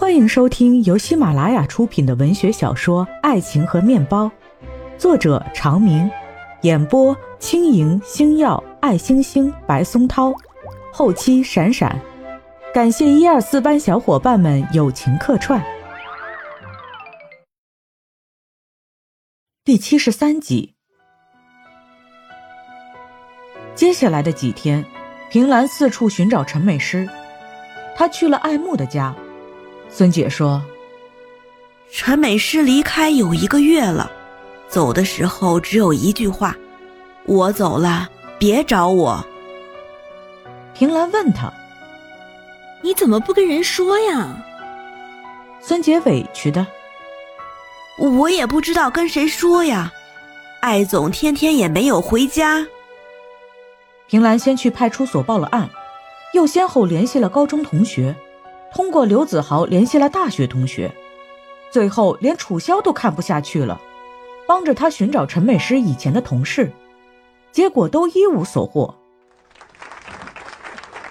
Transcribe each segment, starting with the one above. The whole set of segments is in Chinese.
欢迎收听由喜马拉雅出品的文学小说《爱情和面包》，作者长明，演播轻盈、星耀、爱星星、白松涛，后期闪闪。感谢一二四班小伙伴们友情客串。第七十三集。接下来的几天，平兰四处寻找陈美诗，她去了爱慕的家。孙姐说：“陈美诗离开有一个月了，走的时候只有一句话：‘我走了，别找我。’”平兰问他：“你怎么不跟人说呀？”孙姐委屈的：“我也不知道跟谁说呀，艾总天天也没有回家。”平兰先去派出所报了案，又先后联系了高中同学。通过刘子豪联系了大学同学，最后连楚萧都看不下去了，帮着他寻找陈美诗以前的同事，结果都一无所获。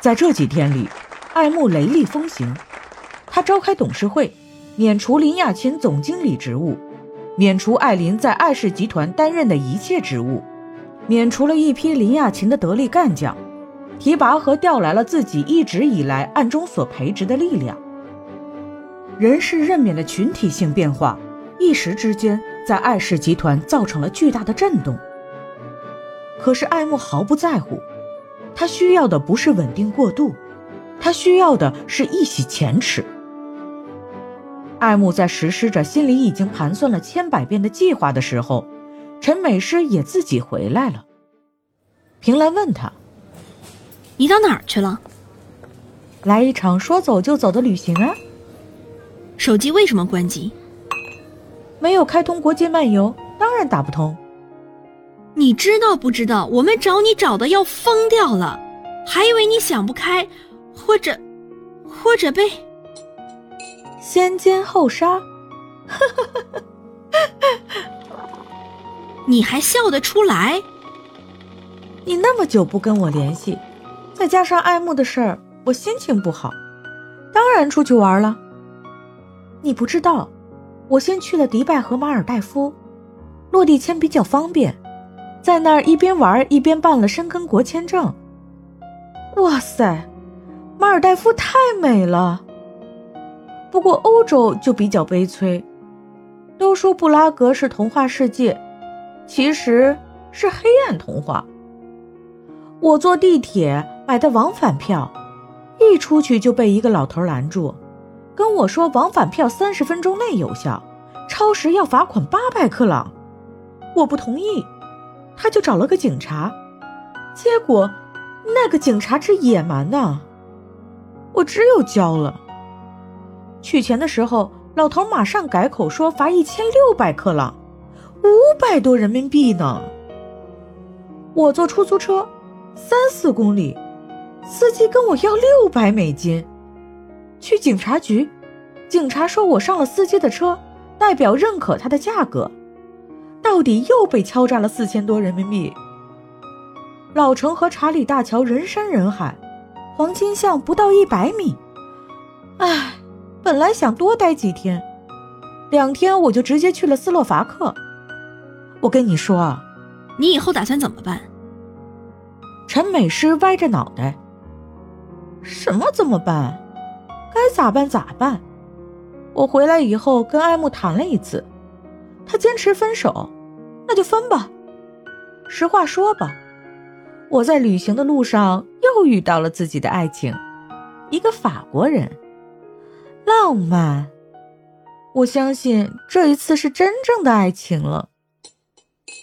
在这几天里，爱慕雷厉风行，他召开董事会，免除林亚琴总经理职务，免除艾琳在艾氏集团担任的一切职务，免除了一批林亚琴的得力干将。提拔和调来了自己一直以来暗中所培植的力量。人事任免的群体性变化，一时之间在艾氏集团造成了巨大的震动。可是爱慕毫不在乎，他需要的不是稳定过渡，他需要的是一洗前耻。爱慕在实施着心里已经盘算了千百遍的计划的时候，陈美诗也自己回来了。平兰问他。你到哪儿去了？来一场说走就走的旅行啊！手机为什么关机？没有开通国际漫游，当然打不通。你知道不知道？我们找你找的要疯掉了，还以为你想不开，或者，或者被先奸后杀。你还笑得出来？你那么久不跟我联系。再加上爱慕的事儿，我心情不好，当然出去玩了。你不知道，我先去了迪拜和马尔代夫，落地签比较方便，在那儿一边玩一边办了申根国签证。哇塞，马尔代夫太美了。不过欧洲就比较悲催，都说布拉格是童话世界，其实是黑暗童话。我坐地铁。买的往返票，一出去就被一个老头拦住，跟我说往返票三十分钟内有效，超时要罚款八百克朗。我不同意，他就找了个警察，结果那个警察之野蛮呢，我只有交了。取钱的时候，老头马上改口说罚一千六百克朗，五百多人民币呢。我坐出租车，三四公里。司机跟我要六百美金，去警察局，警察说我上了司机的车，代表认可他的价格，到底又被敲诈了四千多人民币。老城和查理大桥人山人海，黄金巷不到一百米。唉，本来想多待几天，两天我就直接去了斯洛伐克。我跟你说啊，你以后打算怎么办？陈美诗歪着脑袋。什么怎么办？该咋办咋办。我回来以后跟爱慕谈了一次，他坚持分手，那就分吧。实话说吧，我在旅行的路上又遇到了自己的爱情，一个法国人，浪漫。我相信这一次是真正的爱情了。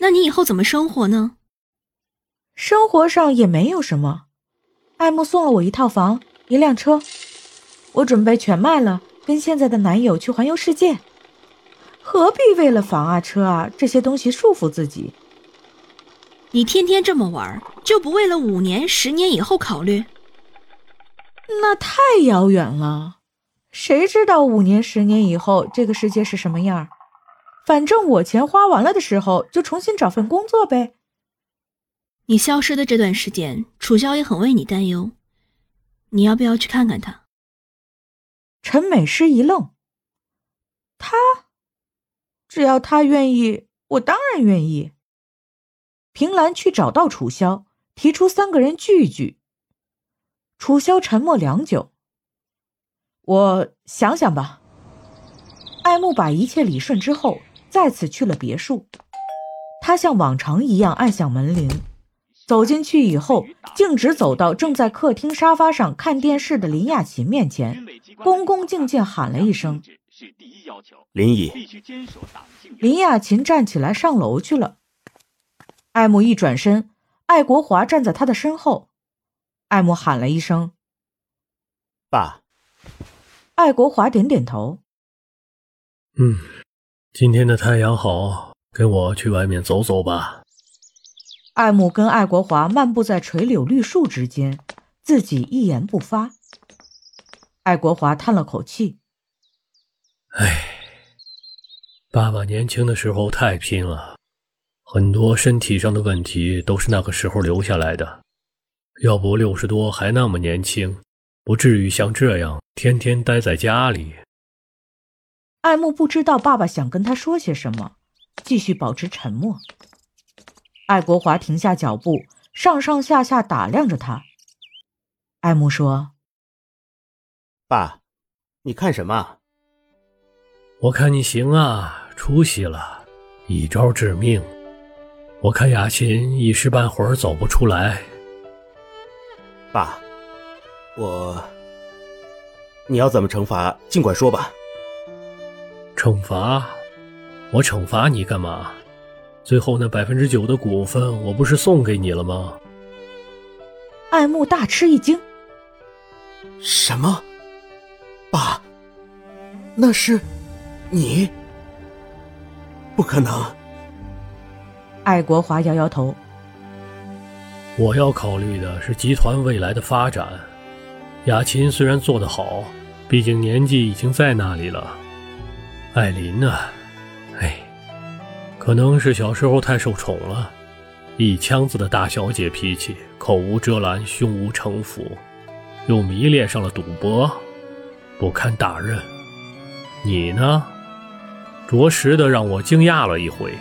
那你以后怎么生活呢？生活上也没有什么。爱慕送了我一套房，一辆车，我准备全卖了，跟现在的男友去环游世界。何必为了房啊、车啊这些东西束缚自己？你天天这么玩，就不为了五年、十年以后考虑？那太遥远了，谁知道五年、十年以后这个世界是什么样？反正我钱花完了的时候，就重新找份工作呗。你消失的这段时间，楚萧也很为你担忧。你要不要去看看他？陈美诗一愣。他，只要他愿意，我当然愿意。平兰去找到楚萧，提出三个人聚一聚。楚萧沉默良久，我想想吧。爱慕把一切理顺之后，再次去了别墅。他像往常一样按响门铃，走进去以后，径直走到正在客厅沙发上看电视的林雅琴面前，恭恭敬敬喊了一声：“林姨。”林雅琴站起来上楼去了。艾慕一转身，爱国华站在他的身后。艾慕喊了一声：“爸。”爱国华点点头。嗯，今天的太阳好，跟我去外面走走吧。爱慕跟爱国华漫步在垂柳绿树之间，自己一言不发。爱国华叹了口气：“哎，爸爸年轻的时候太拼了，很多身体上的问题都是那个时候留下来的。要不六十多还那么年轻，不至于像这样天天待在家里。”爱慕不知道爸爸想跟他说些什么，继续保持沉默。爱国华停下脚步，上上下下打量着他。爱慕说：“爸，你看什么？我看你行啊，出息了，一招致命。我看雅琴一时半会儿走不出来。爸，我……你要怎么惩罚，尽管说吧。”惩罚？我惩罚你干嘛？最后那百分之九的股份，我不是送给你了吗？爱慕大吃一惊。什么？爸，那是你？不可能！爱国华摇摇头。我要考虑的是集团未来的发展。雅琴虽然做得好，毕竟年纪已经在那里了。艾琳呢？哎，可能是小时候太受宠了，一腔子的大小姐脾气，口无遮拦，胸无城府，又迷恋上了赌博，不堪大任。你呢？着实的让我惊讶了一回。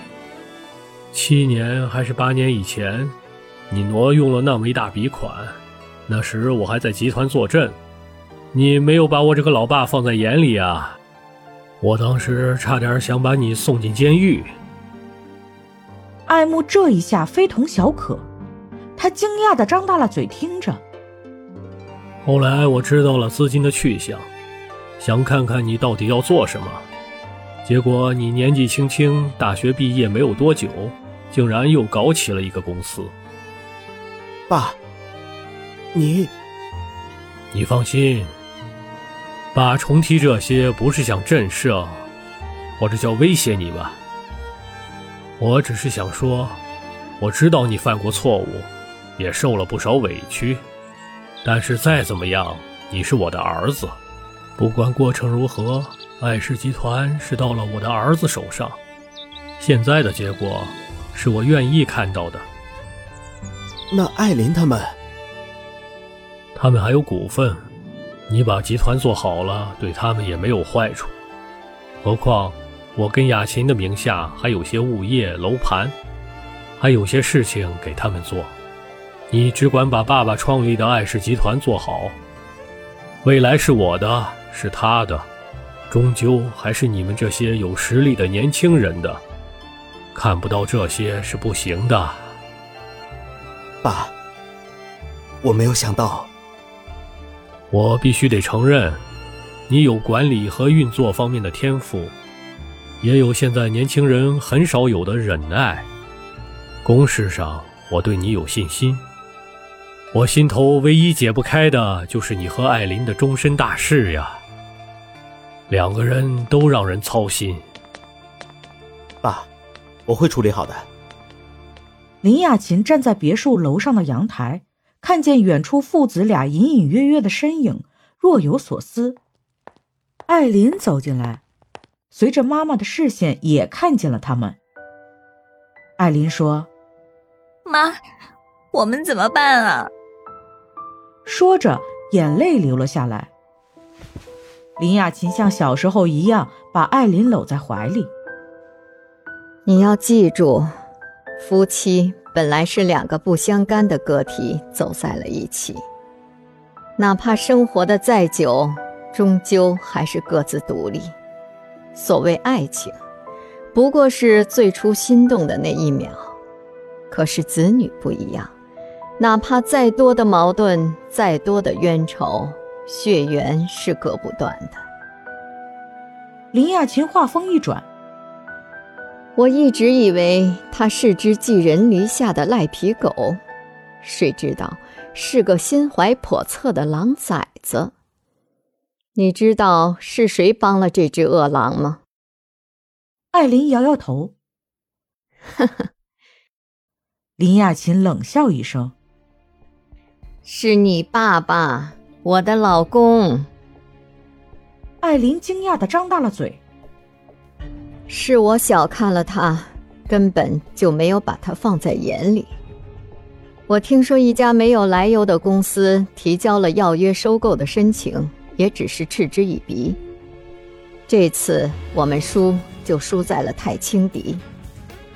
七年还是八年以前，你挪用了那么一大笔款，那时我还在集团坐镇，你没有把我这个老爸放在眼里啊。我当时差点想把你送进监狱。爱慕这一下非同小可，他惊讶的张大了嘴听着。后来我知道了资金的去向，想看看你到底要做什么。结果你年纪轻轻，大学毕业没有多久，竟然又搞起了一个公司。爸，你，你放心。爸重提这些不是想震慑，或者叫威胁你吧。我只是想说，我知道你犯过错误，也受了不少委屈，但是再怎么样，你是我的儿子，不管过程如何，艾氏集团是到了我的儿子手上。现在的结果，是我愿意看到的。那艾琳他们，他们还有股份。你把集团做好了，对他们也没有坏处。何况我跟雅琴的名下还有些物业、楼盘，还有些事情给他们做。你只管把爸爸创立的艾氏集团做好，未来是我的，是他的，终究还是你们这些有实力的年轻人的。看不到这些是不行的。爸，我没有想到。我必须得承认，你有管理和运作方面的天赋，也有现在年轻人很少有的忍耐。公事上，我对你有信心。我心头唯一解不开的就是你和艾琳的终身大事呀。两个人都让人操心。爸，我会处理好的。林雅琴站在别墅楼上的阳台。看见远处父子俩隐隐约约的身影，若有所思。艾琳走进来，随着妈妈的视线也看见了他们。艾琳说：“妈，我们怎么办啊？”说着，眼泪流了下来。林雅琴像小时候一样把艾琳搂在怀里。你要记住，夫妻本来是两个不相干的个体走在了一起，哪怕生活的再久，终究还是各自独立。所谓爱情，不过是最初心动的那一秒。可是子女不一样，哪怕再多的矛盾，再多的冤仇，血缘是割不断的。林亚琴话锋一转。我一直以为他是只寄人篱下的赖皮狗，谁知道是个心怀叵测的狼崽子。你知道是谁帮了这只恶狼吗？艾琳摇摇头。呵呵。林雅琴冷笑一声：“是你爸爸，我的老公。”艾琳惊讶的张大了嘴。是我小看了他，根本就没有把他放在眼里。我听说一家没有来由的公司提交了要约收购的申请，也只是嗤之以鼻。这次我们输就输在了太轻敌，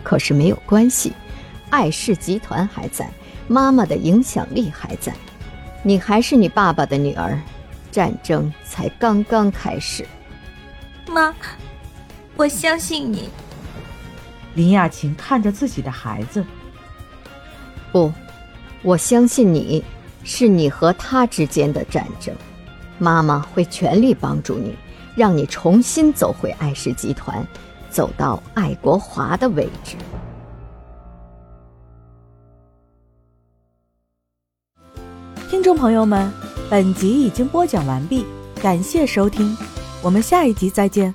可是没有关系，艾氏集团还在，妈妈的影响力还在，你还是你爸爸的女儿，战争才刚刚开始。妈。我相信你，林雅琴看着自己的孩子。不，我相信你，是你和他之间的战争。妈妈会全力帮助你，让你重新走回爱氏集团，走到爱国华的位置。听众朋友们，本集已经播讲完毕，感谢收听，我们下一集再见。